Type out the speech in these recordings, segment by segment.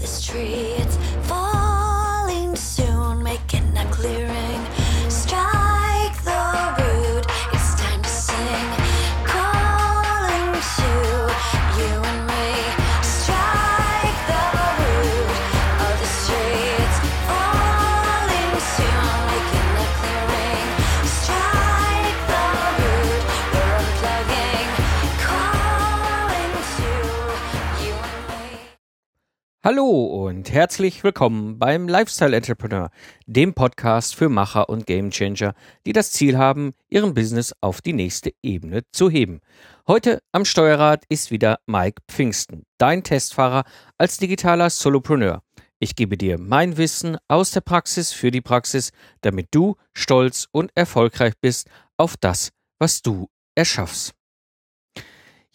this tree. It's falling soon, making a clearing. Hallo und herzlich willkommen beim Lifestyle Entrepreneur, dem Podcast für Macher und Gamechanger, die das Ziel haben, ihren Business auf die nächste Ebene zu heben. Heute am Steuerrad ist wieder Mike Pfingsten, dein Testfahrer als digitaler Solopreneur. Ich gebe dir mein Wissen aus der Praxis für die Praxis, damit du stolz und erfolgreich bist auf das, was du erschaffst.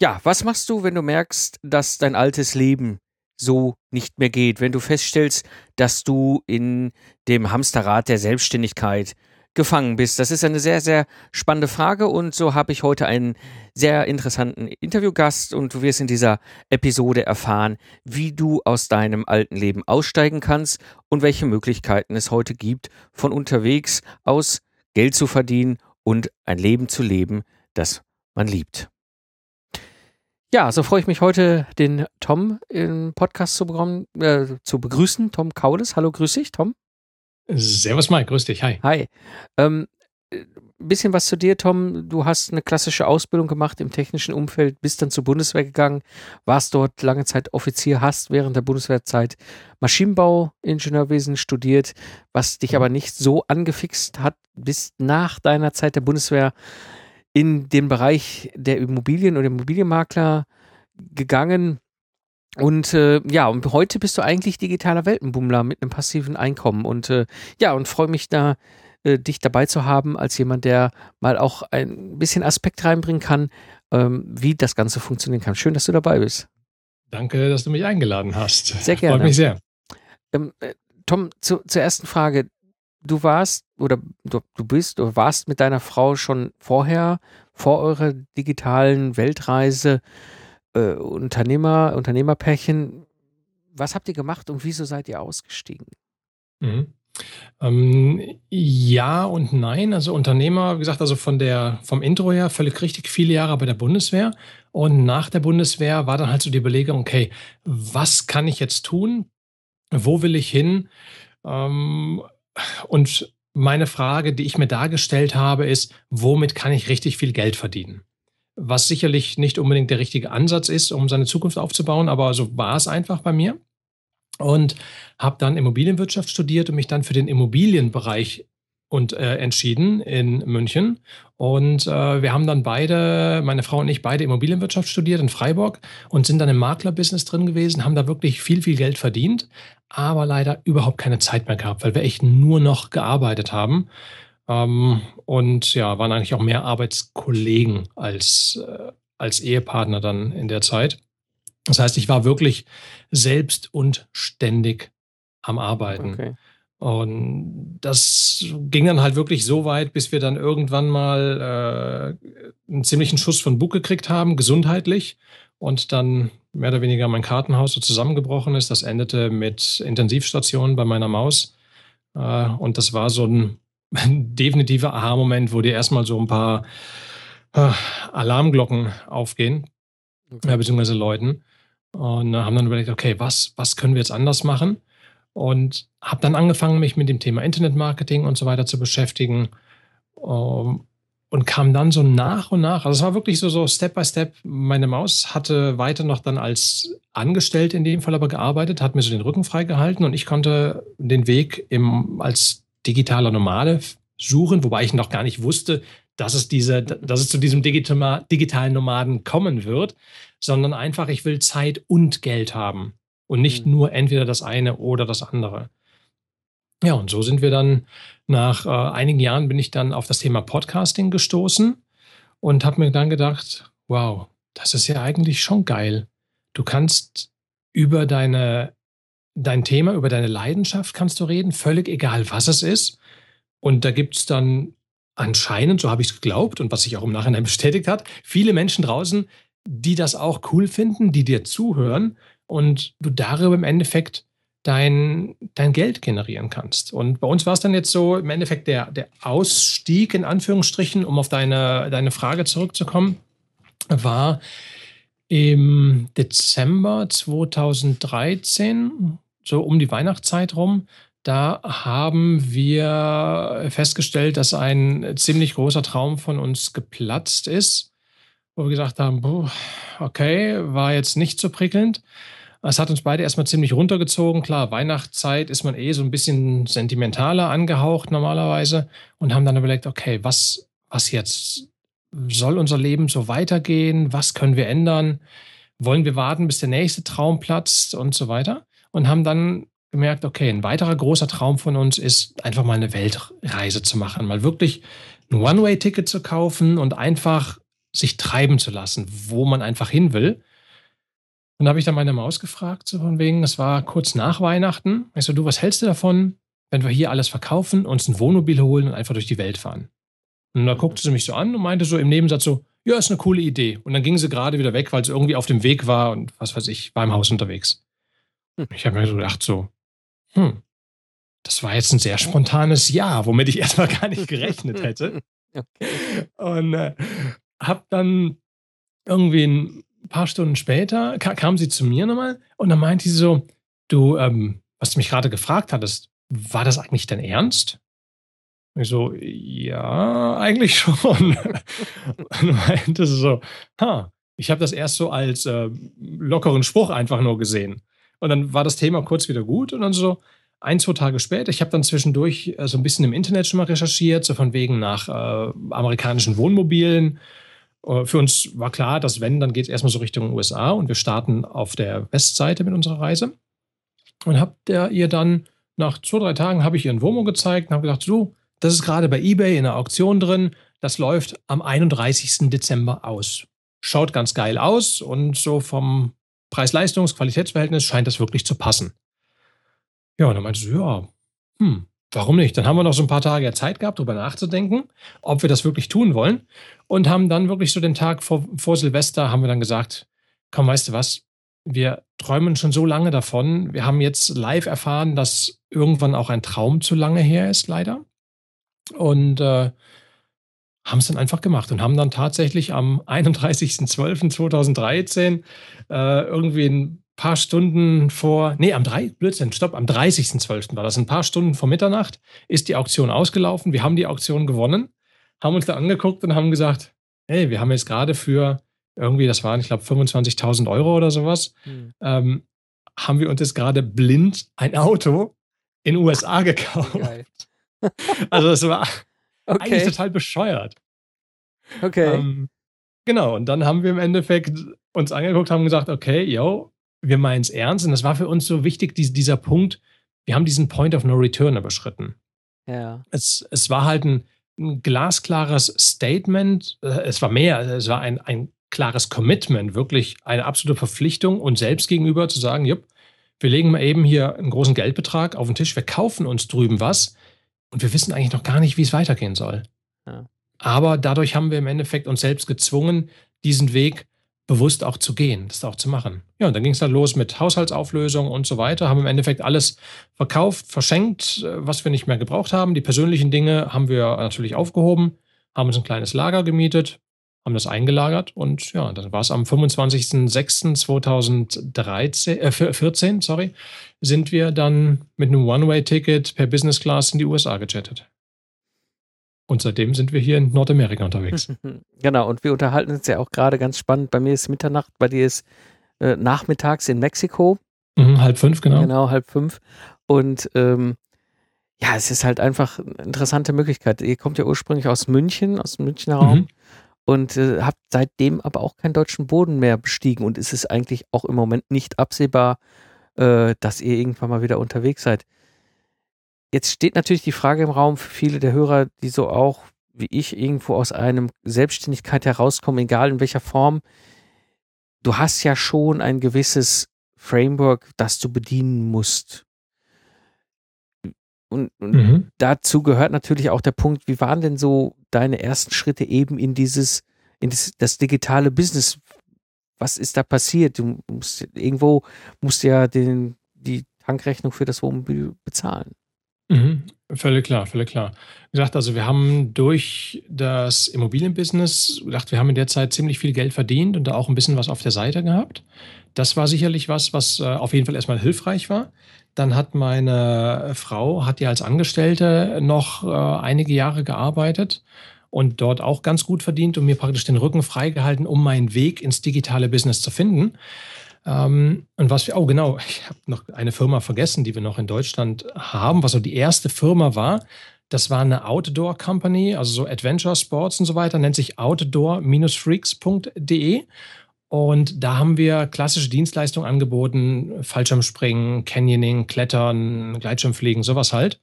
Ja, was machst du, wenn du merkst, dass dein altes Leben so nicht mehr geht, wenn du feststellst, dass du in dem Hamsterrad der Selbstständigkeit gefangen bist? Das ist eine sehr, sehr spannende Frage und so habe ich heute einen sehr interessanten Interviewgast und du wirst in dieser Episode erfahren, wie du aus deinem alten Leben aussteigen kannst und welche Möglichkeiten es heute gibt, von unterwegs aus Geld zu verdienen und ein Leben zu leben, das man liebt. Ja, so freue ich mich heute, den Tom im Podcast zu, bekommen, äh, zu begrüßen. Tom Kaules. Hallo, grüß dich, Tom. Servus Mike, grüß dich, hi. Hi. Ähm, ein bisschen was zu dir, Tom. Du hast eine klassische Ausbildung gemacht im technischen Umfeld, bist dann zur Bundeswehr gegangen, warst dort lange Zeit Offizier, hast während der Bundeswehrzeit Maschinenbauingenieurwesen studiert, was dich aber nicht so angefixt hat, bist nach deiner Zeit der Bundeswehr in den Bereich der Immobilien oder Immobilienmakler gegangen. Und äh, ja, und heute bist du eigentlich digitaler Weltenbummler mit einem passiven Einkommen. Und äh, ja, und freue mich da, äh, dich dabei zu haben, als jemand, der mal auch ein bisschen Aspekt reinbringen kann, ähm, wie das Ganze funktionieren kann. Schön, dass du dabei bist. Danke, dass du mich eingeladen hast. Sehr gerne. Freut mich sehr. Ähm, äh, Tom, zu, zur ersten Frage. Du warst oder du, bist oder warst mit deiner Frau schon vorher, vor eurer digitalen Weltreise, äh, Unternehmer, Unternehmerpärchen. Was habt ihr gemacht und wieso seid ihr ausgestiegen? Mhm. Ähm, ja und nein. Also Unternehmer, wie gesagt, also von der, vom Intro her völlig richtig viele Jahre bei der Bundeswehr. Und nach der Bundeswehr war dann halt so die Überlegung, okay, was kann ich jetzt tun? Wo will ich hin? Ähm, und meine Frage, die ich mir dargestellt habe, ist, womit kann ich richtig viel Geld verdienen? Was sicherlich nicht unbedingt der richtige Ansatz ist, um seine Zukunft aufzubauen, aber so war es einfach bei mir. Und habe dann Immobilienwirtschaft studiert und mich dann für den Immobilienbereich und äh, entschieden in München. Und äh, wir haben dann beide, meine Frau und ich, beide Immobilienwirtschaft studiert in Freiburg und sind dann im Maklerbusiness drin gewesen, haben da wirklich viel, viel Geld verdient, aber leider überhaupt keine Zeit mehr gehabt, weil wir echt nur noch gearbeitet haben. Ähm, und ja, waren eigentlich auch mehr Arbeitskollegen als, äh, als Ehepartner dann in der Zeit. Das heißt, ich war wirklich selbst und ständig am Arbeiten. Okay. Und das ging dann halt wirklich so weit, bis wir dann irgendwann mal äh, einen ziemlichen Schuss von Bug gekriegt haben, gesundheitlich. Und dann mehr oder weniger mein Kartenhaus so zusammengebrochen ist. Das endete mit Intensivstationen bei meiner Maus. Äh, und das war so ein definitiver Aha-Moment, wo dir erstmal so ein paar äh, Alarmglocken aufgehen, Okay. beziehungsweise läuten. Und äh, haben dann überlegt, okay, was, was können wir jetzt anders machen? Und habe dann angefangen, mich mit dem Thema Internetmarketing und so weiter zu beschäftigen. Ähm, und kam dann so nach und nach, also es war wirklich so, so Step by Step. Meine Maus hatte weiter noch dann als Angestellte in dem Fall aber gearbeitet, hat mir so den Rücken freigehalten und ich konnte den Weg im, als digitaler Nomade suchen, wobei ich noch gar nicht wusste, dass es, diese, dass es zu diesem digitalen Nomaden kommen wird, sondern einfach, ich will Zeit und Geld haben und nicht Mhm. nur entweder das eine oder das andere. Ja, und so sind wir dann nach äh, einigen Jahren bin ich dann auf das Thema Podcasting gestoßen und habe mir dann gedacht, wow, das ist ja eigentlich schon geil. Du kannst über deine dein Thema, über deine Leidenschaft kannst du reden, völlig egal, was es ist. Und da gibt es dann anscheinend, so habe ich es geglaubt und was sich auch im Nachhinein bestätigt hat, viele Menschen draußen, die das auch cool finden, die dir zuhören und du darüber im Endeffekt dein, dein Geld generieren kannst. Und bei uns war es dann jetzt so, im Endeffekt der, der Ausstieg in Anführungsstrichen, um auf deine, deine Frage zurückzukommen, war im Dezember 2013, so um die Weihnachtszeit rum, da haben wir festgestellt, dass ein ziemlich großer Traum von uns geplatzt ist, wo wir gesagt haben, okay, war jetzt nicht so prickelnd. Es hat uns beide erstmal ziemlich runtergezogen. Klar, Weihnachtszeit ist man eh so ein bisschen sentimentaler angehaucht normalerweise und haben dann überlegt, okay, was, was jetzt? Soll unser Leben so weitergehen? Was können wir ändern? Wollen wir warten, bis der nächste Traum platzt und so weiter? Und haben dann gemerkt, okay, ein weiterer großer Traum von uns ist, einfach mal eine Weltreise zu machen, mal wirklich ein One-Way-Ticket zu kaufen und einfach sich treiben zu lassen, wo man einfach hin will. Und da habe ich dann meine Maus gefragt, so von wegen, das war kurz nach Weihnachten. Ich so, du, was hältst du davon, wenn wir hier alles verkaufen, uns ein Wohnmobil holen und einfach durch die Welt fahren? Und da guckte sie mich so an und meinte so im Nebensatz so, ja, ist eine coole Idee. Und dann ging sie gerade wieder weg, weil sie irgendwie auf dem Weg war und was weiß ich, war im Haus unterwegs. Hm. Ich habe mir so gedacht, so, hm, das war jetzt ein sehr spontanes Ja, womit ich erstmal gar nicht gerechnet hätte. okay. Und äh, hab dann irgendwie ein paar Stunden später ka kam sie zu mir nochmal und dann meinte sie so, du, ähm, was du mich gerade gefragt hattest, war das eigentlich dein Ernst? Und ich so, ja, eigentlich schon. und meinte sie so, ha, ich habe das erst so als äh, lockeren Spruch einfach nur gesehen. Und dann war das Thema kurz wieder gut und dann so ein, zwei Tage später, ich habe dann zwischendurch äh, so ein bisschen im Internet schon mal recherchiert, so von wegen nach äh, amerikanischen Wohnmobilen. Äh, für uns war klar, dass wenn, dann geht es erstmal so Richtung USA und wir starten auf der Westseite mit unserer Reise. Und habt ihr dann nach zwei, drei Tagen habe ich ihren Wohnmobil gezeigt und habe gedacht, so, das ist gerade bei eBay in der Auktion drin. Das läuft am 31. Dezember aus. Schaut ganz geil aus und so vom Preis-Leistungs-Qualitätsverhältnis scheint das wirklich zu passen. Ja, und dann meinte sie, ja, hm, warum nicht? Dann haben wir noch so ein paar Tage Zeit gehabt, darüber nachzudenken, ob wir das wirklich tun wollen. Und haben dann wirklich so den Tag vor, vor Silvester, haben wir dann gesagt, komm, weißt du was, wir träumen schon so lange davon. Wir haben jetzt live erfahren, dass irgendwann auch ein Traum zu lange her ist, leider. Und äh, haben es dann einfach gemacht und haben dann tatsächlich am 31.12.2013 äh, irgendwie ein paar Stunden vor, nee, am 3, Blödsinn, stopp, am 30.12. war das, ein paar Stunden vor Mitternacht ist die Auktion ausgelaufen. Wir haben die Auktion gewonnen, haben uns da angeguckt und haben gesagt, hey, wir haben jetzt gerade für irgendwie, das waren, ich glaube, 25.000 Euro oder sowas, hm. ähm, haben wir uns jetzt gerade blind ein Auto in den USA gekauft. Also das war okay. eigentlich total bescheuert. Okay. Ähm, genau, und dann haben wir im Endeffekt uns angeguckt, haben gesagt, okay, yo, wir meinen es ernst. Und das war für uns so wichtig, die, dieser Punkt, wir haben diesen Point of No Return überschritten. Ja. Es, es war halt ein, ein glasklares Statement. Äh, es war mehr, es war ein, ein klares Commitment, wirklich eine absolute Verpflichtung uns selbst gegenüber zu sagen, jupp, wir legen mal eben hier einen großen Geldbetrag auf den Tisch, wir kaufen uns drüben was und wir wissen eigentlich noch gar nicht, wie es weitergehen soll. Ja. Aber dadurch haben wir im Endeffekt uns selbst gezwungen, diesen Weg bewusst auch zu gehen, das auch zu machen. Ja, und dann ging es dann los mit Haushaltsauflösung und so weiter, haben im Endeffekt alles verkauft, verschenkt, äh, was wir nicht mehr gebraucht haben. Die persönlichen Dinge haben wir natürlich aufgehoben, haben uns ein kleines Lager gemietet, haben das eingelagert und ja, dann war es am 25.06.2013, äh, 14, sorry, sind wir dann mit einem One-Way-Ticket per Business Class in die USA gechattet. Und seitdem sind wir hier in Nordamerika unterwegs. genau, und wir unterhalten uns ja auch gerade ganz spannend. Bei mir ist Mitternacht, bei dir ist äh, nachmittags in Mexiko. Mhm, halb fünf, genau. Genau, halb fünf. Und ähm, ja, es ist halt einfach eine interessante Möglichkeit. Ihr kommt ja ursprünglich aus München, aus dem Münchner Raum. Mhm. Und äh, habt seitdem aber auch keinen deutschen Boden mehr bestiegen. Und ist es eigentlich auch im Moment nicht absehbar, äh, dass ihr irgendwann mal wieder unterwegs seid. Jetzt steht natürlich die Frage im Raum für viele der Hörer, die so auch wie ich irgendwo aus einem Selbstständigkeit herauskommen, egal in welcher Form. Du hast ja schon ein gewisses Framework, das du bedienen musst. Und, und mhm. dazu gehört natürlich auch der Punkt, wie waren denn so deine ersten Schritte eben in dieses, in das, das digitale Business? Was ist da passiert? Du musst irgendwo musst ja den, die Tankrechnung für das Wohnmobil bezahlen. Mhm. Völlig klar, völlig klar. Wie gesagt, also wir haben durch das Immobilienbusiness gedacht, wir haben in der Zeit ziemlich viel Geld verdient und da auch ein bisschen was auf der Seite gehabt. Das war sicherlich was, was äh, auf jeden Fall erstmal hilfreich war. Dann hat meine Frau, hat ja als Angestellte noch äh, einige Jahre gearbeitet und dort auch ganz gut verdient und mir praktisch den Rücken freigehalten, um meinen Weg ins digitale Business zu finden. Ähm, und was wir, oh genau, ich habe noch eine Firma vergessen, die wir noch in Deutschland haben, was so die erste Firma war. Das war eine Outdoor Company, also so Adventure Sports und so weiter, nennt sich outdoor-freaks.de. Und da haben wir klassische Dienstleistungen angeboten, Fallschirmspringen, Canyoning, Klettern, Gleitschirmfliegen, sowas halt.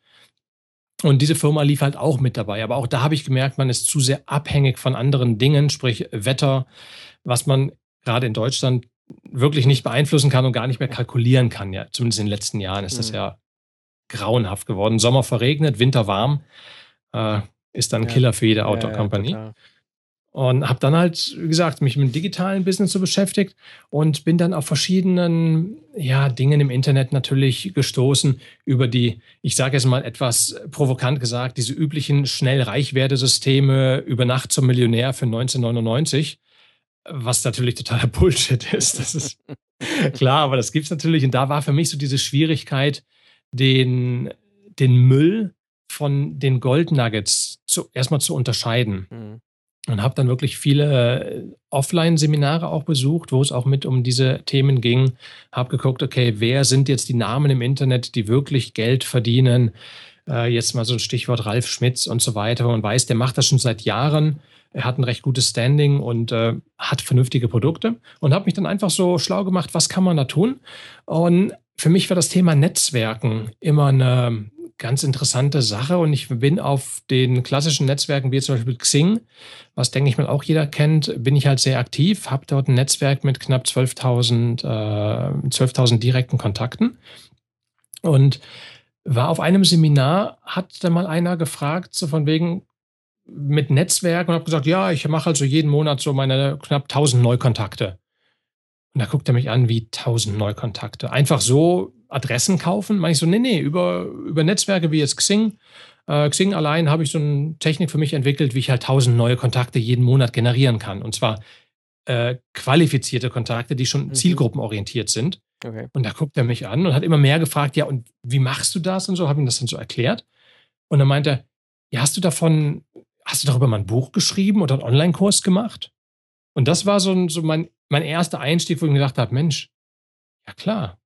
Und diese Firma lief halt auch mit dabei. Aber auch da habe ich gemerkt, man ist zu sehr abhängig von anderen Dingen, sprich Wetter, was man gerade in Deutschland wirklich nicht beeinflussen kann und gar nicht mehr kalkulieren kann. Ja, zumindest in den letzten Jahren ist mhm. das ja grauenhaft geworden. Sommer verregnet, Winter warm, äh, ist dann ein ja. Killer für jede Outdoor-Company. Ja, und habe dann halt, wie gesagt, mich mit dem digitalen Business so beschäftigt und bin dann auf verschiedenen ja, Dingen im Internet natürlich gestoßen über die, ich sage jetzt mal etwas provokant gesagt, diese üblichen schnell Reichwerdesysteme über Nacht zum Millionär für 1999 was natürlich totaler Bullshit ist. Das ist klar, aber das gibt es natürlich. Und da war für mich so diese Schwierigkeit, den, den Müll von den Goldnuggets zu, erstmal zu unterscheiden. Mhm. Und habe dann wirklich viele äh, Offline-Seminare auch besucht, wo es auch mit um diese Themen ging. Habe geguckt, okay, wer sind jetzt die Namen im Internet, die wirklich Geld verdienen? Äh, jetzt mal so ein Stichwort Ralf Schmitz und so weiter. Und weiß, der macht das schon seit Jahren er hat ein recht gutes Standing und äh, hat vernünftige Produkte und habe mich dann einfach so schlau gemacht, was kann man da tun? Und für mich war das Thema Netzwerken immer eine ganz interessante Sache und ich bin auf den klassischen Netzwerken wie zum Beispiel Xing, was denke ich mal auch jeder kennt, bin ich halt sehr aktiv, habe dort ein Netzwerk mit knapp 12.000 äh, 12 direkten Kontakten und war auf einem Seminar, hat dann mal einer gefragt, so von wegen, mit Netzwerk und habe gesagt, ja, ich mache also jeden Monat so meine knapp 1000 Neukontakte. Und da guckt er mich an wie 1000 Neukontakte. Einfach so Adressen kaufen? Meine ich so, nee, nee, über, über Netzwerke wie jetzt Xing. Äh, Xing allein habe ich so eine Technik für mich entwickelt, wie ich halt 1000 neue Kontakte jeden Monat generieren kann. Und zwar äh, qualifizierte Kontakte, die schon mhm. zielgruppenorientiert sind. Okay. Und da guckt er mich an und hat immer mehr gefragt, ja, und wie machst du das und so, habe ihm das dann so erklärt. Und dann meinte er, ja, hast du davon hast du darüber mal ein Buch geschrieben oder einen Online-Kurs gemacht? Und das war so, so mein, mein erster Einstieg, wo ich mir gedacht habe, Mensch, ja klar,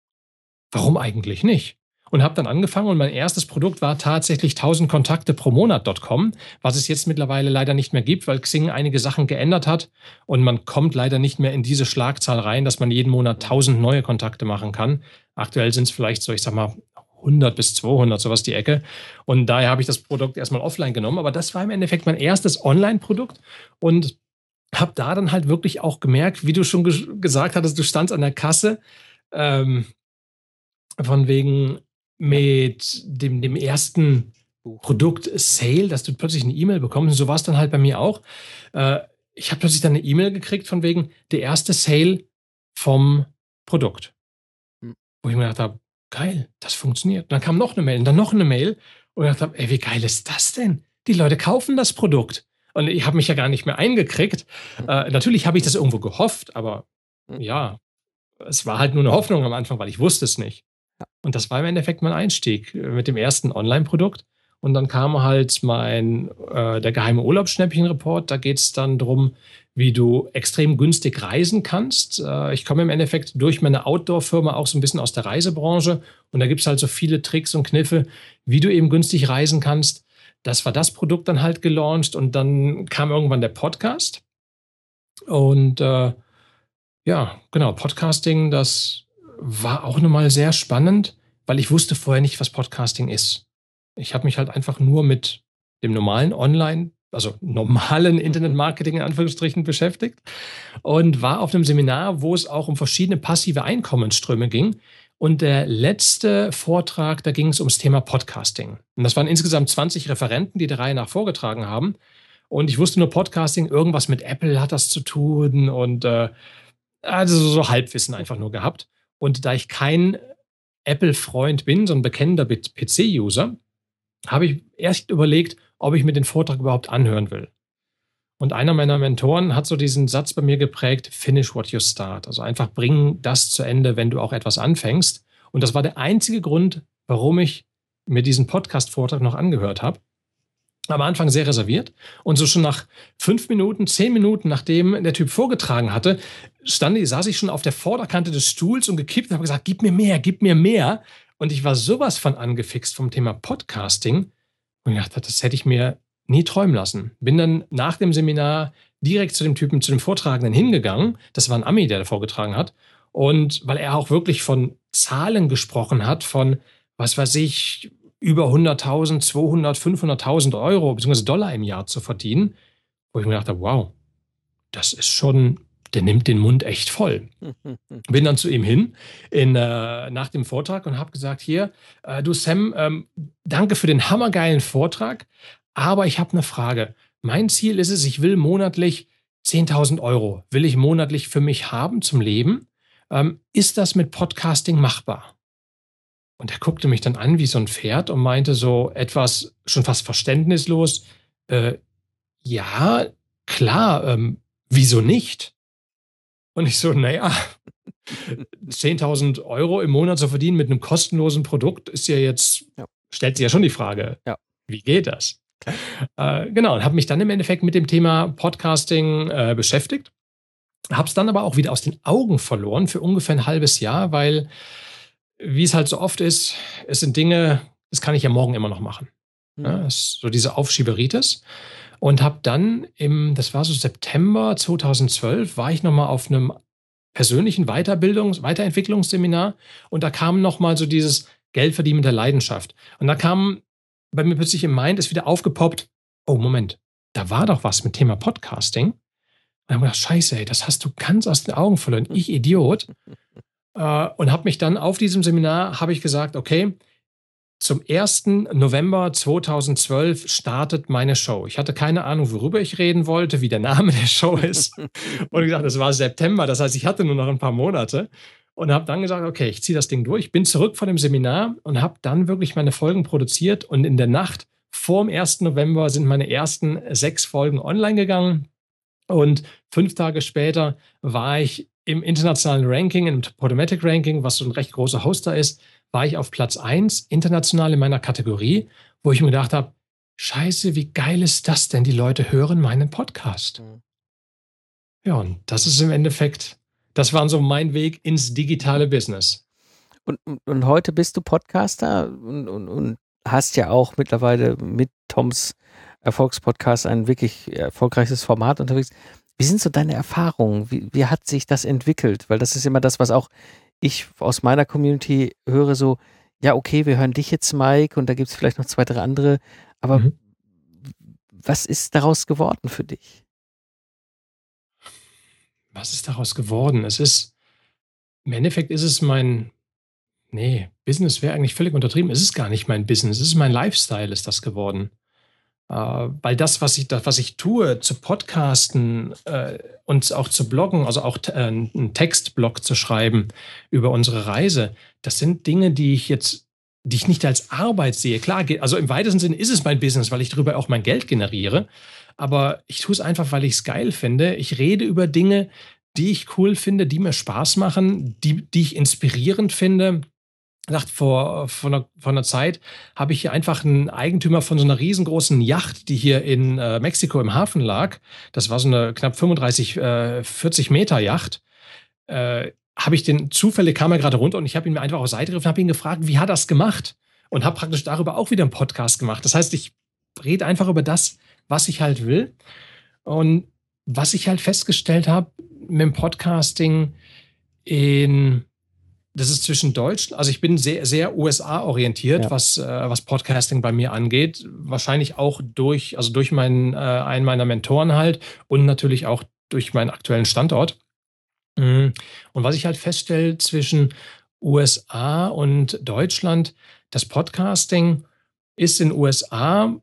warum eigentlich nicht? Und habe dann angefangen und mein erstes Produkt war tatsächlich 1000 Kontakte pro Monat.com, was es jetzt mittlerweile leider nicht mehr gibt, weil Xing einige Sachen geändert hat und man kommt leider nicht mehr in diese Schlagzahl rein, dass man jeden Monat 1000 neue Kontakte machen kann. Aktuell sind es vielleicht so, ich sag mal, 100 bis 200, sowas die Ecke. Und daher habe ich das Produkt erstmal offline genommen. Aber das war im Endeffekt mein erstes Online-Produkt und habe da dann halt wirklich auch gemerkt, wie du schon ge gesagt hattest, du standst an der Kasse ähm, von wegen mit dem, dem ersten Produkt Sale, dass du plötzlich eine E-Mail bekommst. Und so war es dann halt bei mir auch. Äh, ich habe plötzlich dann eine E-Mail gekriegt von wegen der erste Sale vom Produkt. Hm. Wo ich mir gedacht habe, geil, das funktioniert. Und dann kam noch eine Mail und dann noch eine Mail und ich dachte, ey, wie geil ist das denn? Die Leute kaufen das Produkt. Und ich habe mich ja gar nicht mehr eingekriegt. Mhm. Äh, natürlich habe ich das irgendwo gehofft, aber mhm. ja, es war halt nur eine Hoffnung am Anfang, weil ich wusste es nicht. Und das war im Endeffekt mein Einstieg äh, mit dem ersten Online-Produkt. Und dann kam halt mein, äh, der geheime Urlaubsschnäppchen-Report. Da geht es dann darum, wie du extrem günstig reisen kannst. Äh, ich komme im Endeffekt durch meine Outdoor-Firma auch so ein bisschen aus der Reisebranche. Und da gibt es halt so viele Tricks und Kniffe, wie du eben günstig reisen kannst. Das war das Produkt dann halt gelauncht. Und dann kam irgendwann der Podcast. Und äh, ja, genau, Podcasting, das war auch nochmal sehr spannend, weil ich wusste vorher nicht, was Podcasting ist. Ich habe mich halt einfach nur mit dem normalen Online, also normalen Internetmarketing in Anführungsstrichen beschäftigt und war auf einem Seminar, wo es auch um verschiedene passive Einkommensströme ging. Und der letzte Vortrag, da ging es ums Thema Podcasting. Und das waren insgesamt 20 Referenten, die der Reihe nach vorgetragen haben. Und ich wusste nur Podcasting, irgendwas mit Apple hat das zu tun und äh, also so Halbwissen einfach nur gehabt. Und da ich kein Apple-Freund bin, so ein bekennender PC-User, habe ich erst überlegt, ob ich mir den Vortrag überhaupt anhören will. Und einer meiner Mentoren hat so diesen Satz bei mir geprägt, finish what you start. Also einfach bring das zu Ende, wenn du auch etwas anfängst. Und das war der einzige Grund, warum ich mir diesen Podcast-Vortrag noch angehört habe. Am Anfang sehr reserviert. Und so schon nach fünf Minuten, zehn Minuten, nachdem der Typ vorgetragen hatte, stand, saß ich schon auf der Vorderkante des Stuhls und gekippt und habe gesagt, gib mir mehr, gib mir mehr. Und ich war sowas von angefixt vom Thema Podcasting und ich dachte, das hätte ich mir nie träumen lassen. Bin dann nach dem Seminar direkt zu dem Typen, zu dem Vortragenden hingegangen. Das war ein Ami, der da vorgetragen hat. Und weil er auch wirklich von Zahlen gesprochen hat, von, was weiß ich, über 100.000, 200, 500.000 Euro bzw. Dollar im Jahr zu verdienen, wo ich mir dachte, wow, das ist schon, der nimmt den Mund echt voll. Bin dann zu ihm hin in, äh, nach dem Vortrag und habe gesagt, hier, äh, du Sam, ähm, danke für den hammergeilen Vortrag, aber ich habe eine Frage. Mein Ziel ist es, ich will monatlich 10.000 Euro, will ich monatlich für mich haben zum Leben. Ähm, ist das mit Podcasting machbar? Und er guckte mich dann an wie so ein Pferd und meinte so etwas schon fast verständnislos, äh, ja, klar, ähm, wieso nicht? Und ich so, naja, 10.000 Euro im Monat zu verdienen mit einem kostenlosen Produkt ist ja jetzt, ja. stellt sich ja schon die Frage, ja. wie geht das? Äh, genau, und habe mich dann im Endeffekt mit dem Thema Podcasting äh, beschäftigt. Habe es dann aber auch wieder aus den Augen verloren für ungefähr ein halbes Jahr, weil, wie es halt so oft ist, es sind Dinge, das kann ich ja morgen immer noch machen. Mhm. Ja, so diese Aufschieberitis. Und habe dann im, das war so September 2012, war ich nochmal auf einem persönlichen Weiterbildungs-, Weiterentwicklungsseminar und da kam nochmal so dieses Geldverdienen mit der Leidenschaft. Und da kam bei mir plötzlich im Mind ist wieder aufgepoppt, oh Moment, da war doch was mit Thema Podcasting. Und dann habe ich gedacht, scheiße, ey, das hast du ganz aus den Augen verloren, ich Idiot. äh, und habe mich dann auf diesem Seminar, habe ich gesagt, okay, zum 1. November 2012 startet meine Show. Ich hatte keine Ahnung, worüber ich reden wollte, wie der Name der Show ist. und gesagt, es war September, das heißt, ich hatte nur noch ein paar Monate und habe dann gesagt, okay, ich ziehe das Ding durch, bin zurück von dem Seminar und habe dann wirklich meine Folgen produziert und in der Nacht vor dem 1. November sind meine ersten sechs Folgen online gegangen und fünf Tage später war ich im internationalen Ranking, im Podomatic Ranking, was so ein recht großer Hoster ist, war ich auf Platz 1 international in meiner Kategorie, wo ich mir gedacht habe, scheiße, wie geil ist das denn? Die Leute hören meinen Podcast. Mhm. Ja, und das ist im Endeffekt das war so mein Weg ins digitale Business. Und, und, und heute bist du Podcaster und, und, und hast ja auch mittlerweile mit Toms Erfolgspodcast ein wirklich erfolgreiches Format unterwegs. Wie sind so deine Erfahrungen? Wie, wie hat sich das entwickelt? Weil das ist immer das, was auch ich aus meiner Community höre, so, ja, okay, wir hören dich jetzt, Mike, und da gibt es vielleicht noch zwei, drei andere, aber mhm. was ist daraus geworden für dich? was ist daraus geworden? Es ist, im Endeffekt ist es mein, nee, Business wäre eigentlich völlig untertrieben. Es ist gar nicht mein Business, es ist mein Lifestyle, ist das geworden. Äh, weil das, was ich, das, was ich tue, zu podcasten äh, und auch zu bloggen, also auch äh, einen Textblog zu schreiben über unsere Reise, das sind Dinge, die ich jetzt, die ich nicht als Arbeit sehe. Klar, also im weitesten Sinne ist es mein Business, weil ich darüber auch mein Geld generiere aber ich tue es einfach, weil ich es geil finde. Ich rede über Dinge, die ich cool finde, die mir Spaß machen, die, die ich inspirierend finde. Dachte, vor, vor, einer, vor einer Zeit habe ich hier einfach einen Eigentümer von so einer riesengroßen Yacht, die hier in äh, Mexiko im Hafen lag. Das war so eine knapp 35, äh, 40 Meter Yacht. Äh, habe ich den zufällig kam er gerade runter und ich habe ihn mir einfach auf Seite gegriffen, habe ihn gefragt, wie hat das gemacht? Und habe praktisch darüber auch wieder einen Podcast gemacht. Das heißt, ich rede einfach über das, was ich halt will. Und was ich halt festgestellt habe mit dem Podcasting in das ist zwischen Deutsch, also ich bin sehr, sehr USA-orientiert, ja. was, äh, was Podcasting bei mir angeht. Wahrscheinlich auch durch, also durch meinen, äh, einen meiner Mentoren halt und natürlich auch durch meinen aktuellen Standort. Mhm. Und was ich halt feststelle zwischen USA und Deutschland, das Podcasting ist in USA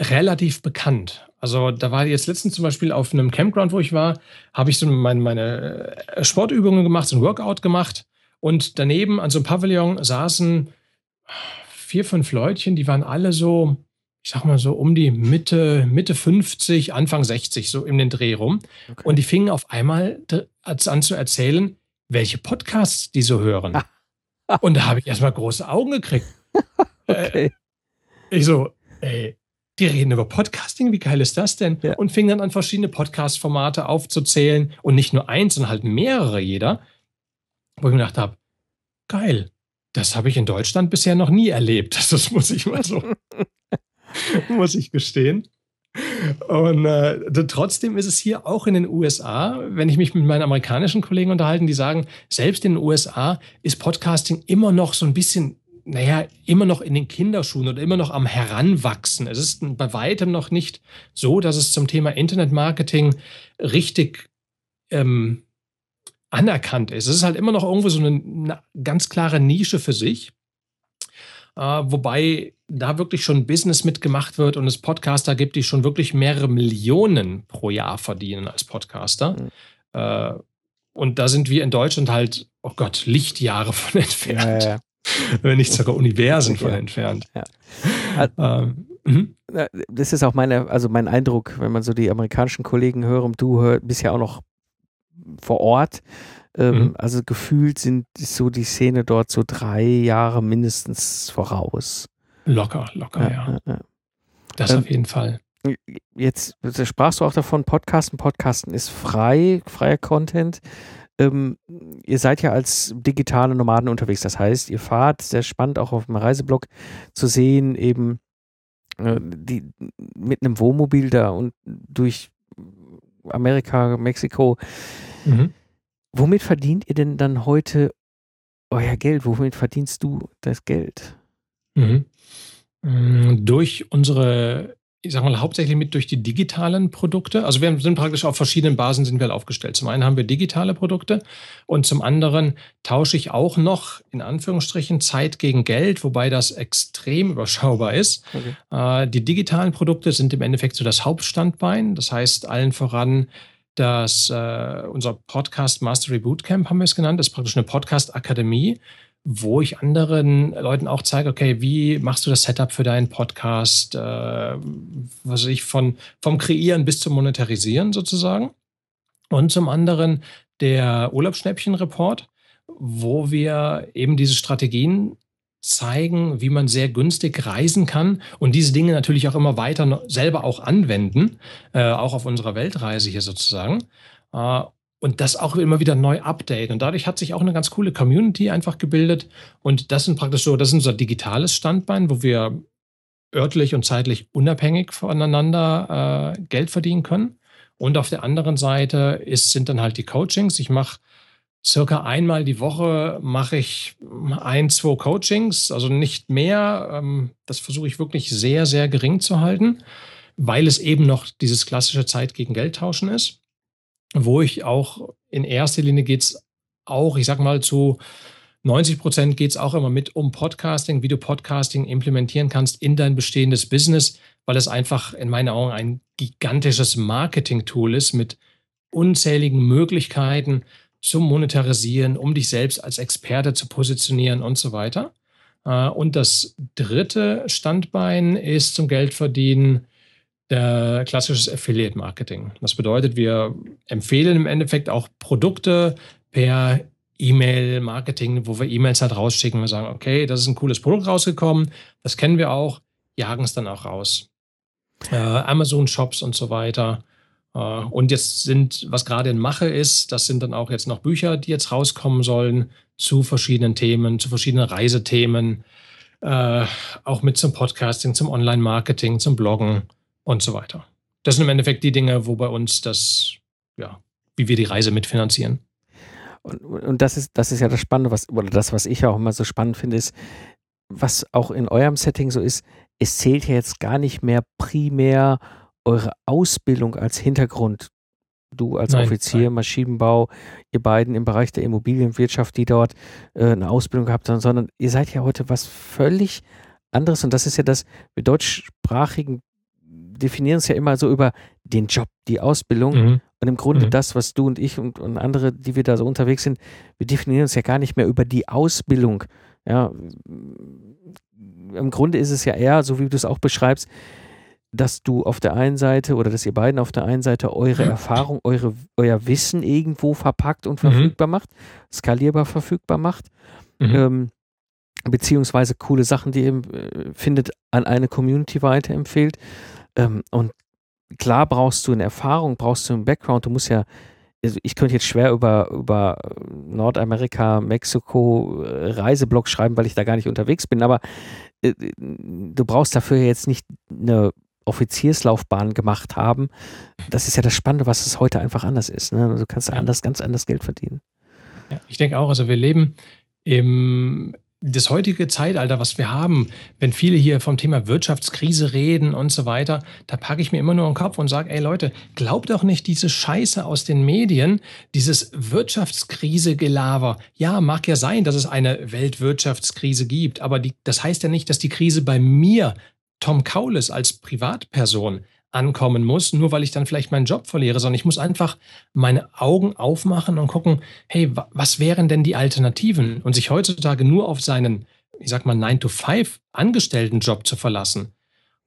relativ bekannt. Also da war jetzt letztens zum Beispiel auf einem Campground, wo ich war, habe ich so meine, meine äh, Sportübungen gemacht, so ein Workout gemacht Und daneben an so einem Pavillon saßen vier, fünf Leutchen, die waren alle so, ich sag mal so um die Mitte, Mitte 50, Anfang 60, so in den Dreh rum. Okay. Und die fingen auf einmal an zu erzählen, welche Podcasts die so hören. Und da habe ich erstmal große Augen gekriegt. okay. Äh, ich so, ey, die reden über Podcasting, wie geil ist das denn? Ja. Und fingen dann an, verschiedene Podcast-Formate aufzuzählen und nicht nur eins, sondern halt mehrere jeder. Wo ich mir gedacht habe, geil, das habe ich in Deutschland bisher noch nie erlebt. Das muss ich mal so, muss ich gestehen. Und äh, trotzdem ist es hier auch in den USA, wenn ich mich mit meinen amerikanischen Kollegen unterhalten, die sagen, selbst in den USA ist Podcasting immer noch so ein bisschen, naja, immer noch in den Kinderschuhen oder immer noch am Heranwachsen. Es ist bei weitem noch nicht so, dass es zum Thema Internetmarketing richtig ähm, anerkannt ist. Es ist halt immer noch irgendwo so eine, eine ganz klare Nische für sich. Äh, wobei da wirklich schon Business mitgemacht wird und es Podcaster gibt, die schon wirklich mehrere Millionen pro Jahr verdienen als Podcaster. Mhm. Äh, und da sind wir in Deutschland halt, oh Gott, Lichtjahre von entfernt. Ja, ja. Wenn nicht sogar Universen von Ja. entfernt. Ähm, mhm. Das ist auch meine, also mein Eindruck, wenn man so die amerikanischen Kollegen hört und du hör, bist ja auch noch vor Ort. Ähm, Mhm. Also gefühlt sind so die Szene dort so drei Jahre mindestens voraus. Locker, locker, ja. ja. Das Ähm, auf jeden Fall. Jetzt jetzt sprachst du auch davon, Podcasten. Podcasten ist frei, freier Content. Ähm, ihr seid ja als digitale Nomaden unterwegs. Das heißt, ihr fahrt, sehr spannend auch auf dem Reiseblog zu sehen, eben äh, die mit einem Wohnmobil da und durch Amerika, Mexiko. Mhm. Womit verdient ihr denn dann heute euer Geld? Womit verdienst du das Geld? Mhm. Mm, Durch unsere, ich sag mal, hauptsächlich mit durch die digitalen Produkte. Also wir sind praktisch auf verschiedenen Basen sind wir halt aufgestellt. Zum einen haben wir digitale Produkte und zum anderen tausche ich auch noch in Anführungsstrichen Zeit gegen Geld, wobei das extrem überschaubar ist. Okay. Äh, die digitalen Produkte sind im Endeffekt so das Hauptstandbein. Das heißt allen voran, dass äh, unser Podcast Mastery Bootcamp haben wir es genannt, das ist praktisch eine Podcast-Akademie, wo ich anderen Leuten auch zeige, okay, wie machst du das Setup für deinen Podcast, äh, was ich, von, vom Kreieren bis zum Monetarisieren sozusagen. Und zum anderen der Urlaubsschnäppchen-Report, wo wir eben diese Strategien zeigen, wie man sehr günstig reisen kann und diese Dinge natürlich auch immer weiter selber auch anwenden, äh, auch auf unserer Weltreise hier sozusagen. Äh, und das auch immer wieder neu updaten. Und dadurch hat sich auch eine ganz coole Community einfach gebildet. Und das sind praktisch so, das ist unser digitales Standbein, wo wir örtlich und zeitlich unabhängig voneinander äh, Geld verdienen können. Und auf der anderen Seite ist, sind dann halt die Coachings. Ich mache circa einmal die Woche mache ich ein, zwei Coachings, also nicht mehr. Ähm, Das versuche ich wirklich sehr, sehr gering zu halten, weil es eben noch dieses klassische Zeit gegen Geld tauschen ist, wo ich auch in erster Linie geht es auch, ich sag mal, zu 90 Prozent geht es auch immer mit um Podcasting, wie du Podcasting implementieren kannst in dein bestehendes Business, weil es einfach in meinen Augen ein gigantisches Marketing-Tool ist mit unzähligen Möglichkeiten zum Monetarisieren, um dich selbst als Experte zu positionieren und so weiter. Äh, Und das dritte Standbein ist zum Geldverdienen der klassisches Affiliate Marketing. Das bedeutet, wir empfehlen im Endeffekt auch Produkte per E-Mail-Marketing, wo wir E-Mails halt rausschicken und sagen, okay, das ist ein cooles Produkt rausgekommen, das kennen wir auch, jagen es dann auch raus. Äh, Amazon-Shops und so weiter. Äh, und jetzt sind, was gerade in Mache ist, das sind dann auch jetzt noch Bücher, die jetzt rauskommen sollen zu verschiedenen Themen, zu verschiedenen Reisethemen, äh, auch mit zum Podcasting, zum Online-Marketing, zum Bloggen und so weiter. Das sind im Endeffekt die Dinge, wo bei uns das, ja, wie wir die Reise mitfinanzieren. Und, und das ist, das ist ja das Spannende, was, oder das, was ich auch immer so spannend finde, ist, was auch in eurem Setting so ist, es zählt ja jetzt gar nicht mehr primär eure Ausbildung als Hintergrund. Du als Nein, Offizier, nein. Maschinenbau, ihr beiden im Bereich der Immobilienwirtschaft, die dort äh, eine Ausbildung gehabt haben, sondern ihr seid ja heute was völlig anderes und das ist ja das, wir deutschsprachigen definieren es ja immer so über den Job, die Ausbildung. Mhm. Und im Grunde Mhm. das, was du und ich und, und andere, die wir da so unterwegs sind, wir definieren uns ja gar nicht mehr über die Ausbildung. Ja, im Grunde ist es ja eher, so wie du es auch beschreibst, dass du auf der einen Seite oder dass ihr beiden auf der einen Seite eure Erfahrung, eure, euer Wissen irgendwo verpackt und Mhm. verfügbar macht, skalierbar verfügbar macht, Mhm. ähm, beziehungsweise coole Sachen, die ihr äh, findet, an eine Community weiterempfehlt. Ähm, und klar brauchst du eine Erfahrung, brauchst du einen Background, du musst ja, also ich könnte jetzt schwer über, über Nordamerika, Mexiko äh, Reiseblog schreiben, weil ich da gar nicht unterwegs bin, aber äh, du brauchst dafür jetzt nicht eine Offizierslaufbahn gemacht haben. Das ist ja das Spannende, was es heute einfach anders ist. Ne? Du kannst Ja. anders, ganz anders Geld verdienen. Ja, ich denke auch, also wir leben im das heutige Zeitalter, was wir haben, wenn viele hier vom Thema Wirtschaftskrise reden und so weiter, da packe ich mir immer nur den Kopf und sage, ey Leute, glaubt doch nicht diese Scheiße aus den Medien, dieses Wirtschaftskrise-Gelaber. Ja, mag ja sein, dass es eine Weltwirtschaftskrise gibt, aber die, das heißt ja nicht, dass die Krise bei mir, Tom Kaules, als Privatperson ankommen muss, nur weil ich dann vielleicht meinen Job verliere, sondern ich muss einfach meine Augen aufmachen und gucken, hey, wa- was wären denn die Alternativen? Und sich heutzutage nur auf seinen, ich sag mal, 9-to-5 Angestelltenjob zu verlassen,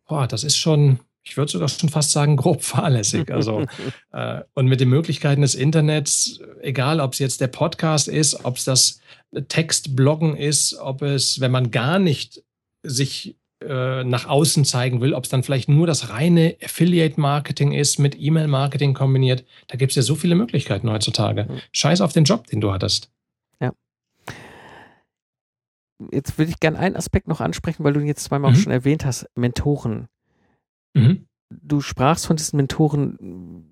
boah, das ist schon, ich würde sogar schon fast sagen, grob fahrlässig. Also, äh, und mit den Möglichkeiten des Internets, egal ob es jetzt der Podcast ist, ob es das Textbloggen ist, ob es, wenn man gar nicht sich äh, nach außen zeigen will, ob es dann vielleicht nur das reine Affiliate-Marketing ist, mit E-Mail-Marketing kombiniert. Da gibt es ja so viele Möglichkeiten heutzutage. Mhm. Scheiß auf den Job, den du hattest. Jetzt würde ich gerne einen Aspekt noch ansprechen, weil du ihn jetzt zweimal auch Mhm. schon erwähnt hast, Mentoren. Mhm. Du sprachst von diesen Mentoren.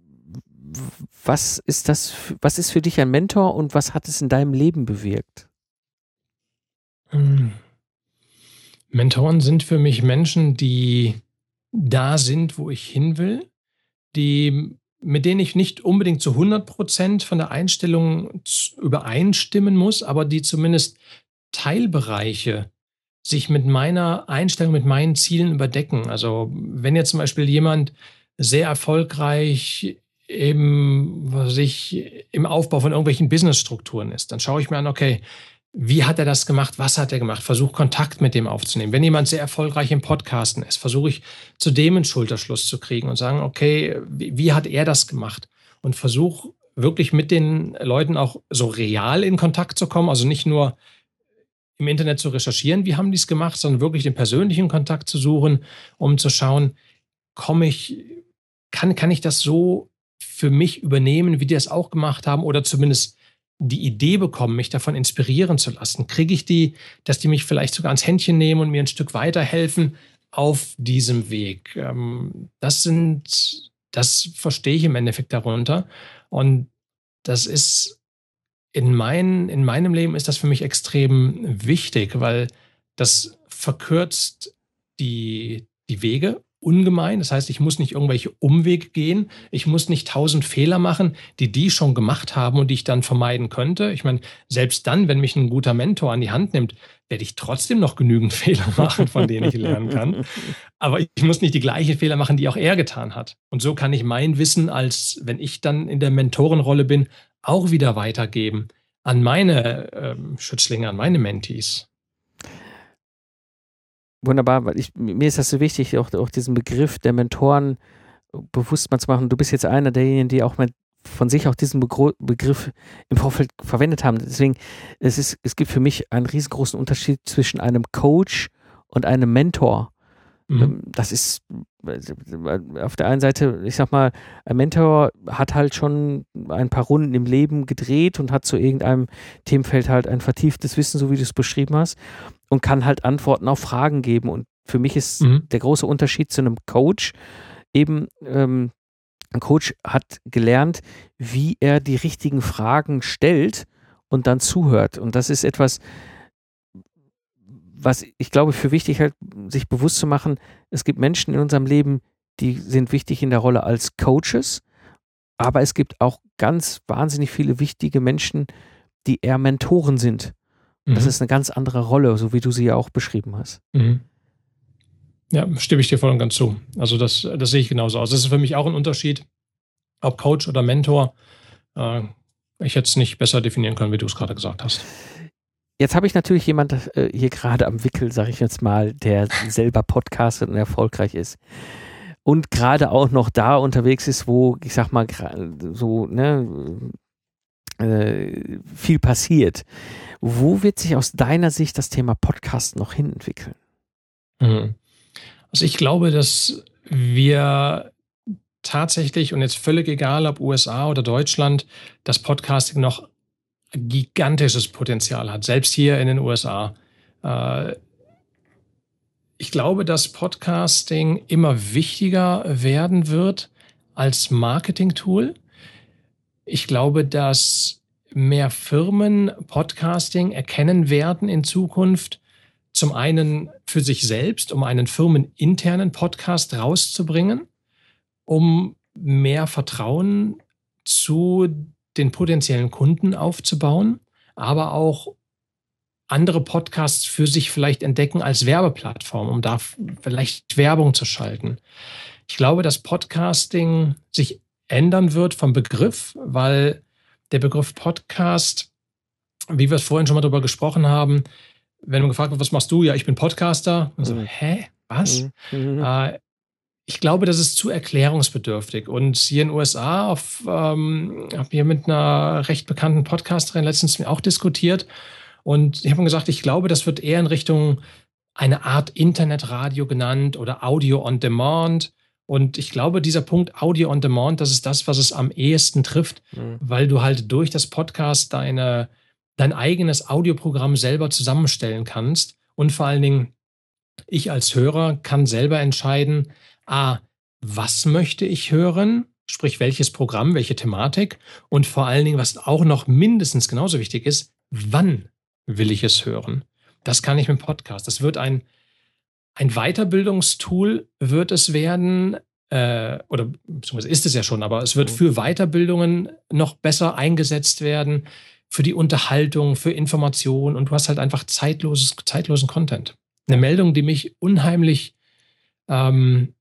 Was ist das, was ist für dich ein Mentor und was hat es in deinem Leben bewirkt? Hm. Mentoren sind für mich Menschen, die da sind, wo ich hin will, die, mit denen ich nicht unbedingt zu 100 Prozent von der Einstellung übereinstimmen muss, aber die zumindest Teilbereiche sich mit meiner Einstellung, mit meinen Zielen überdecken. Also wenn jetzt zum Beispiel jemand sehr erfolgreich im, was ich, im Aufbau von irgendwelchen Businessstrukturen ist, dann schaue ich mir an, okay, wie hat er das gemacht? Was hat er gemacht? Versuche Kontakt mit dem aufzunehmen. Wenn jemand sehr erfolgreich im Podcasten ist, versuche ich zu dem einen Schulterschluss zu kriegen und sagen, okay, wie, wie hat er das gemacht? Und versuche wirklich mit den Leuten auch so real in Kontakt zu kommen. Also nicht nur im Internet zu recherchieren, wie haben die es gemacht, sondern wirklich den persönlichen Kontakt zu suchen, um zu schauen, komme ich, kann, kann ich das so für mich übernehmen, wie die es auch gemacht haben oder zumindest die Idee bekommen, mich davon inspirieren zu lassen? Kriege ich die, dass die mich vielleicht sogar ans Händchen nehmen und mir ein Stück weiterhelfen auf diesem Weg? Ähm, das sind, das verstehe ich im Endeffekt darunter. Und das ist in, mein, in meinem Leben ist das für mich extrem wichtig, weil das verkürzt die, die Wege ungemein. Das heißt, ich muss nicht irgendwelche Umwege gehen. Ich muss nicht tausend Fehler machen, die die schon gemacht haben und die ich dann vermeiden könnte. Ich meine, selbst dann, wenn mich ein guter Mentor an die Hand nimmt, werde ich trotzdem noch genügend Fehler machen, von denen ich lernen kann. Aber ich muss nicht die gleichen Fehler machen, die auch er getan hat. Und so kann ich mein Wissen, als wenn ich dann in der Mentorenrolle bin, auch wieder weitergeben an meine ähm, Schützlinge, an meine Mentees. Wunderbar, weil ich, mir ist das so wichtig, auch, auch diesen Begriff der Mentoren bewusst mal zu machen. Du bist jetzt einer derjenigen, die auch mal von sich auch diesen Begr Begriff im Vorfeld verwendet haben. Deswegen, es, ist, es gibt für mich einen riesengroßen Unterschied zwischen einem Coach und einem Mentor. Mhm. Ähm, Das ist auf der einen Seite, ich sag mal, ein Mentor hat halt schon ein paar Runden im Leben gedreht und hat zu irgendeinem Themenfeld halt ein vertieftes Wissen, so wie du es beschrieben hast, und kann halt Antworten auf Fragen geben. Und für mich ist Mhm. der große Unterschied zu einem Coach eben, ähm, ein Coach hat gelernt, wie er die richtigen Fragen stellt und dann zuhört. Und das ist etwas, was ich glaube für wichtig halt, sich bewusst zu machen, es gibt Menschen in unserem Leben, die sind wichtig in der Rolle als Coaches, aber es gibt auch ganz wahnsinnig viele wichtige Menschen, die eher Mentoren sind. Das Mhm. ist eine ganz andere Rolle, so wie du sie ja auch beschrieben hast. Mhm. Ja, stimme ich dir voll und ganz zu. Also das, das sehe ich genauso aus. Das ist für mich auch ein Unterschied, ob Coach oder Mentor. Äh, ich hätte es nicht besser definieren können, wie du es gerade gesagt hast. Jetzt habe ich natürlich jemand äh, hier gerade am Wickel, sage ich jetzt mal, der selber podcastet und erfolgreich ist. Und gerade auch noch da unterwegs ist, wo, ich sag mal, so, ne, äh, viel passiert. Wo wird sich aus deiner Sicht das Thema Podcast noch hin entwickeln? Mhm. Also ich glaube, dass wir tatsächlich, und jetzt völlig egal, ob USA oder Deutschland, das Podcasting noch gigantisches Potenzial hat, selbst hier in den USA. Äh, ich glaube, dass Podcasting immer wichtiger werden wird als Marketing-Tool. Ich glaube, dass mehr Firmen Podcasting erkennen werden in Zukunft. Zum einen für sich selbst, um einen firmeninternen Podcast rauszubringen, um mehr Vertrauen zu den potenziellen Kunden aufzubauen, aber auch andere Podcasts für sich vielleicht entdecken als Werbeplattform, um da vielleicht Werbung zu schalten. Ich glaube, dass Podcasting sich ändern wird vom Begriff, weil der Begriff Podcast, wie wir es vorhin schon mal darüber gesprochen haben, wenn man gefragt wird, was machst du? Ja, ich bin Podcaster. Und so, mhm. hä? Was? Mhm. mhm. Äh, ich glaube, das ist zu erklärungsbedürftig. Und hier in den USA ähm, habe ich mit einer recht bekannten Podcasterin letztens auch diskutiert. Und ich habe gesagt, ich glaube, das wird eher in Richtung eine Art Internetradio genannt oder Audio on Demand. Und ich glaube, dieser Punkt Audio on Demand, das ist das, was es am ehesten trifft, mhm. weil du halt durch das Podcast deine, dein eigenes Audioprogramm selber zusammenstellen kannst. Und vor allen Dingen, ich als Hörer kann selber entscheiden, A, was möchte ich hören? Sprich, welches Programm, welche Thematik? Und vor allen Dingen, was auch noch mindestens genauso wichtig ist, wann will ich es hören? Das kann ich mit dem Podcast. Das wird ein, ein Weiterbildungstool, wird es werden, äh, oder beziehungsweise ist es ja schon, aber es wird mhm. für Weiterbildungen noch besser eingesetzt werden, für die Unterhaltung, für Information und du hast halt einfach zeitloses, zeitlosen Content. Eine Meldung, die mich unheimlich ähm,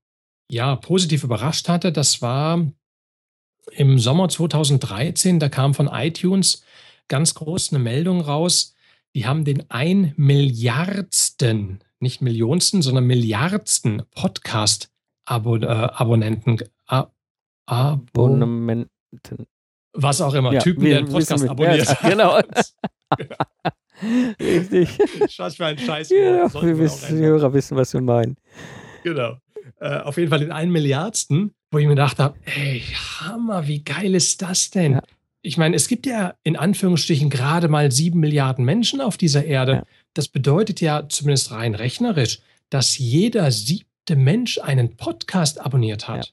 ja, positiv überrascht hatte, das war im Sommer 2013, da kam von iTunes ganz groß eine Meldung raus, die haben den ein Milliardsten, nicht Millionsten, sondern Milliardsten Podcast-Abonnenten. Äh, Abonnenten. Was auch immer, ja, Typen, der einen Podcast abonniert. Ja, genau. Richtig. Was für ein Scheiß. Ja, wir wissen, die Hörer wissen, was wir meinen. Genau. Äh, auf jeden Fall den einen Milliardsten, wo ich mir gedacht habe, ey, Hammer, wie geil ist das denn? Ja. Ich meine, es gibt ja in Anführungsstrichen gerade mal sieben Milliarden Menschen auf dieser Erde. Ja. Das bedeutet ja zumindest rein rechnerisch, dass jeder siebte Mensch einen Podcast abonniert hat. Ja.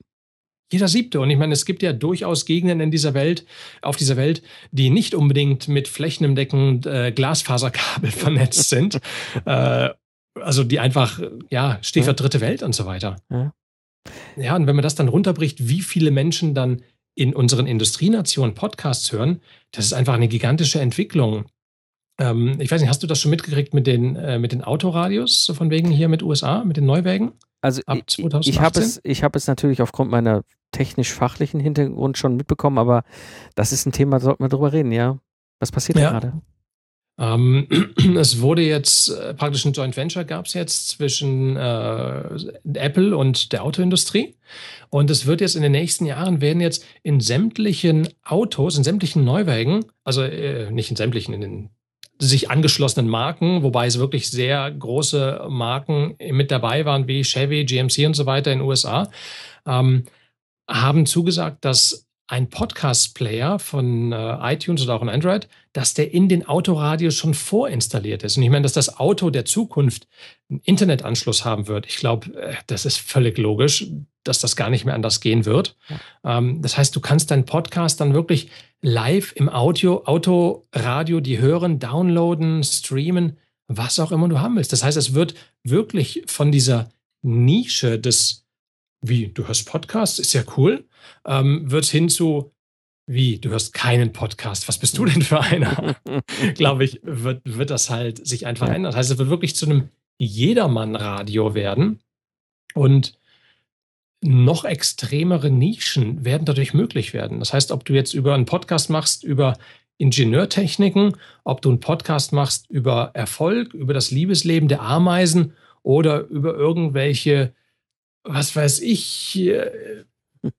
Jeder siebte. Und ich meine, es gibt ja durchaus Gegenden in dieser Welt, auf dieser Welt, die nicht unbedingt mit flächendeckend äh, Glasfaserkabel vernetzt sind. äh, also die einfach, ja, Stichwort ja. dritte Welt und so weiter. Ja. ja, und wenn man das dann runterbricht, wie viele Menschen dann in unseren Industrienationen Podcasts hören, das ist einfach eine gigantische Entwicklung. Ähm, ich weiß nicht, hast du das schon mitgekriegt mit den, äh, mit den Autoradios, so von wegen hier mit USA, mit den Neuwägen? Also Ab 2018? ich habe es, hab es natürlich aufgrund meiner technisch-fachlichen Hintergrund schon mitbekommen, aber das ist ein Thema, da sollten wir drüber reden, ja. Was passiert ja. gerade? Ähm, es wurde jetzt äh, praktisch ein Joint Venture gab es jetzt zwischen äh, Apple und der Autoindustrie. Und es wird jetzt in den nächsten Jahren werden jetzt in sämtlichen Autos, in sämtlichen Neuwagen, also äh, nicht in sämtlichen, in den sich angeschlossenen Marken, wobei es wirklich sehr große Marken mit dabei waren, wie Chevy, GMC und so weiter in den USA, ähm, haben zugesagt, dass ein Podcast-Player von äh, iTunes oder auch ein Android, dass der in den Autoradios schon vorinstalliert ist. Und ich meine, dass das Auto der Zukunft einen Internetanschluss haben wird. Ich glaube, äh, das ist völlig logisch, dass das gar nicht mehr anders gehen wird. Ja. Ähm, das heißt, du kannst deinen Podcast dann wirklich live im Audio, Autoradio, die hören, downloaden, streamen, was auch immer du haben willst. Das heißt, es wird wirklich von dieser Nische des wie, du hörst Podcasts, ist ja cool, ähm, wird hin zu, wie, du hörst keinen Podcast, was bist du denn für einer? Glaube ich, wird, wird das halt sich einfach ändern. Das heißt, es wird wirklich zu einem Jedermann-Radio werden. Und noch extremere Nischen werden dadurch möglich werden. Das heißt, ob du jetzt über einen Podcast machst, über Ingenieurtechniken, ob du einen Podcast machst über Erfolg, über das Liebesleben der Ameisen oder über irgendwelche, was weiß ich,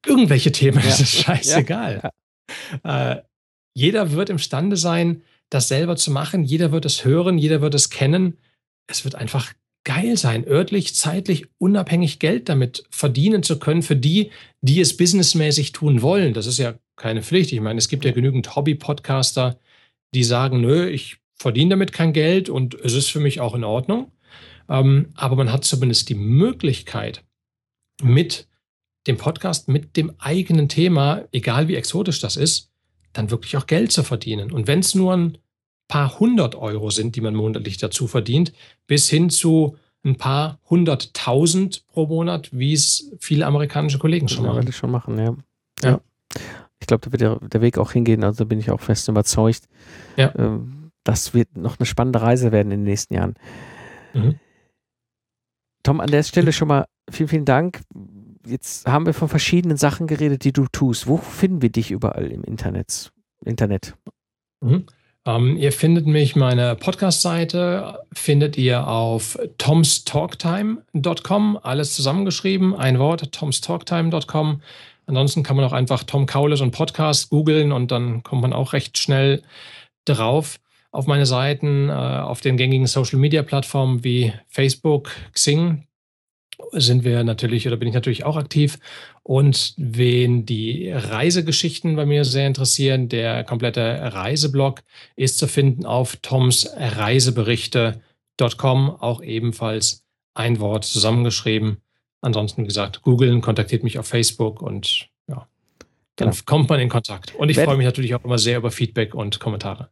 irgendwelche Themen, ja. das ist scheißegal. Ja. Äh, jeder wird imstande sein, das selber zu machen. Jeder wird es hören, jeder wird es kennen. Es wird einfach geil sein, örtlich, zeitlich, unabhängig Geld damit verdienen zu können für die, die es businessmäßig tun wollen. Das ist ja keine Pflicht. Ich meine, es gibt ja genügend Hobby-Podcaster, die sagen, nö, ich verdiene damit kein Geld und es ist für mich auch in Ordnung. Ähm, aber man hat zumindest die Möglichkeit, mit dem Podcast, mit dem eigenen Thema, egal wie exotisch das ist, dann wirklich auch Geld zu verdienen. Und wenn es nur ein paar hundert Euro sind, die man monatlich dazu verdient, bis hin zu ein paar hunderttausend pro Monat, wie es viele amerikanische Kollegen schon machen. Ja, schon machen, ja. ja. Ich glaube, da wird der, der, Weg auch hingehen, also bin ich auch fest überzeugt. Ja. Ähm, das wird noch eine spannende Reise werden in den nächsten Jahren. Mhm. Tom, an der Stelle schon mal vielen, vielen Dank. Jetzt haben wir von verschiedenen Sachen geredet, die du tust. Wo finden wir dich überall im Internet? Internet? Mhm. Ähm, ihr findet mich, meine Podcast-Seite findet ihr auf tomstalktime.com, alles zusammengeschrieben, ein Wort, tomstalktime.com. Ansonsten kann man auch einfach Tom Kaules und Podcast googeln und dann kommt man auch recht schnell drauf. Auf meine Seiten, äh, auf den gängigen Social-Media-Plattformen wie Facebook, Xing, sind wir natürlich oder bin ich natürlich auch aktiv. Und wen die Reisegeschichten bei mir sehr interessieren, der komplette Reiseblog ist zu finden auf tomsreiseberichte.com, auch ebenfalls ein Wort zusammengeschrieben. Ansonsten, wie gesagt, googeln, kontaktiert mich auf Facebook und ja, dann genau. kommt man in Kontakt. Und ich freue mich natürlich auch immer sehr über Feedback und Kommentare.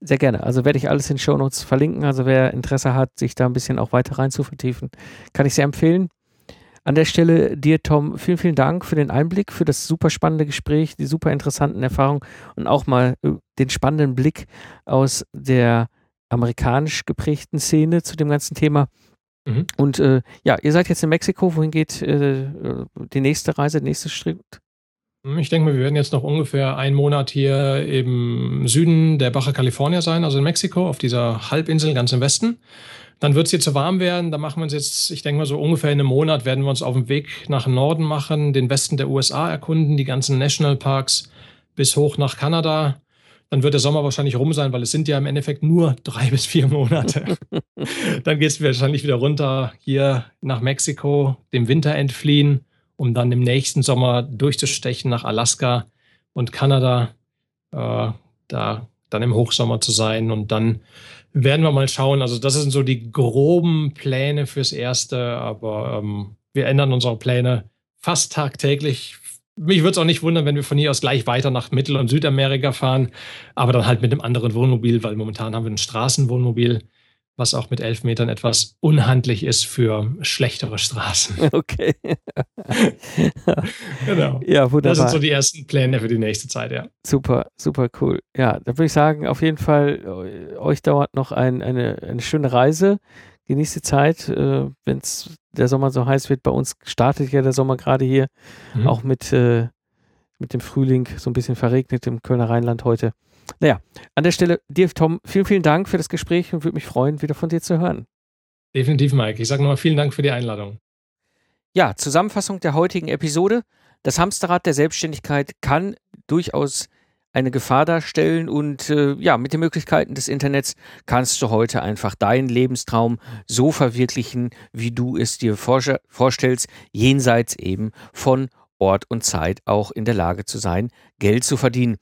Sehr gerne. Also werde ich alles in Show Notes verlinken. Also wer Interesse hat, sich da ein bisschen auch weiter rein zu vertiefen, kann ich sehr empfehlen. An der Stelle dir, Tom, vielen, vielen Dank für den Einblick, für das super spannende Gespräch, die super interessanten Erfahrungen und auch mal äh, den spannenden Blick aus der amerikanisch geprägten Szene zu dem ganzen Thema. Mhm. Und äh, ja, ihr seid jetzt in Mexiko. Wohin geht äh, äh die nächste Reise, der nächste Schritt? Ich denke mal, wir werden jetzt noch ungefähr einen Monat hier im Süden der Baja California sein, also in Mexiko, auf dieser Halbinsel ganz im Westen. Dann wird es hier zu warm werden. Da machen wir uns jetzt, ich denke mal, so ungefähr in einem Monat werden wir uns auf den Weg nach Norden machen, den Westen der USA erkunden, die ganzen Nationalparks bis hoch nach Kanada. Dann wird der Sommer wahrscheinlich rum sein, weil es sind ja im Endeffekt nur drei bis vier Monate. dann geht es wahrscheinlich wieder runter hier nach Mexiko, dem Winter entfliehen um dann im nächsten Sommer durchzustechen nach Alaska und Kanada, äh, da dann im Hochsommer zu sein. Und dann werden wir mal schauen. Also das sind so die groben Pläne fürs Erste, aber ähm, wir ändern unsere Pläne fast tagtäglich. Mich würde es auch nicht wundern, wenn wir von hier aus gleich weiter nach Mittel- und Südamerika fahren, aber dann halt mit einem anderen Wohnmobil, weil momentan haben wir ein Straßenwohnmobil was auch mit elf Metern etwas unhandlich ist für schlechtere Straßen. Okay. genau. Ja, wunderbar. Das sind so die ersten Pläne für die nächste Zeit, ja. Super, super cool. Ja, da würde ich sagen, auf jeden Fall, euch dauert noch ein, eine, eine schöne Reise. Genießt die Zeit, äh, wenn es der Sommer so heiß wird. Bei uns startet ja der Sommer gerade hier, mhm. auch mit, äh, mit dem Frühling, so ein bisschen verregnet im Kölner Rheinland heute. Naja, an der Stelle, dir, Tom, vielen, vielen Dank für das Gespräch und würde mich freuen, wieder von dir zu hören. Definitiv, Mike. Ich sage nochmal vielen Dank für die Einladung. Ja, Zusammenfassung der heutigen Episode. Das Hamsterrad der Selbstständigkeit kann durchaus eine Gefahr darstellen und äh, ja, mit den Möglichkeiten des Internets kannst du heute einfach deinen Lebenstraum so verwirklichen, wie du es dir vorstellst, jenseits eben von Ort und Zeit auch in der Lage zu sein, Geld zu verdienen.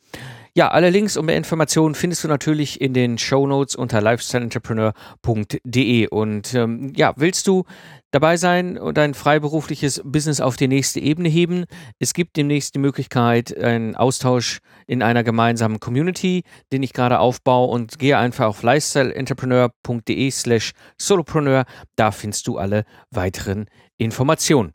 Ja, alle Links und mehr Informationen findest du natürlich in den Show Notes unter lifestyleentrepreneur.de. Und ähm, ja, willst du dabei sein und dein freiberufliches Business auf die nächste Ebene heben? Es gibt demnächst die Möglichkeit, einen Austausch in einer gemeinsamen Community, den ich gerade aufbaue und gehe einfach auf lifestyleentrepreneur.de slash solopreneur. Da findest du alle weiteren Informationen.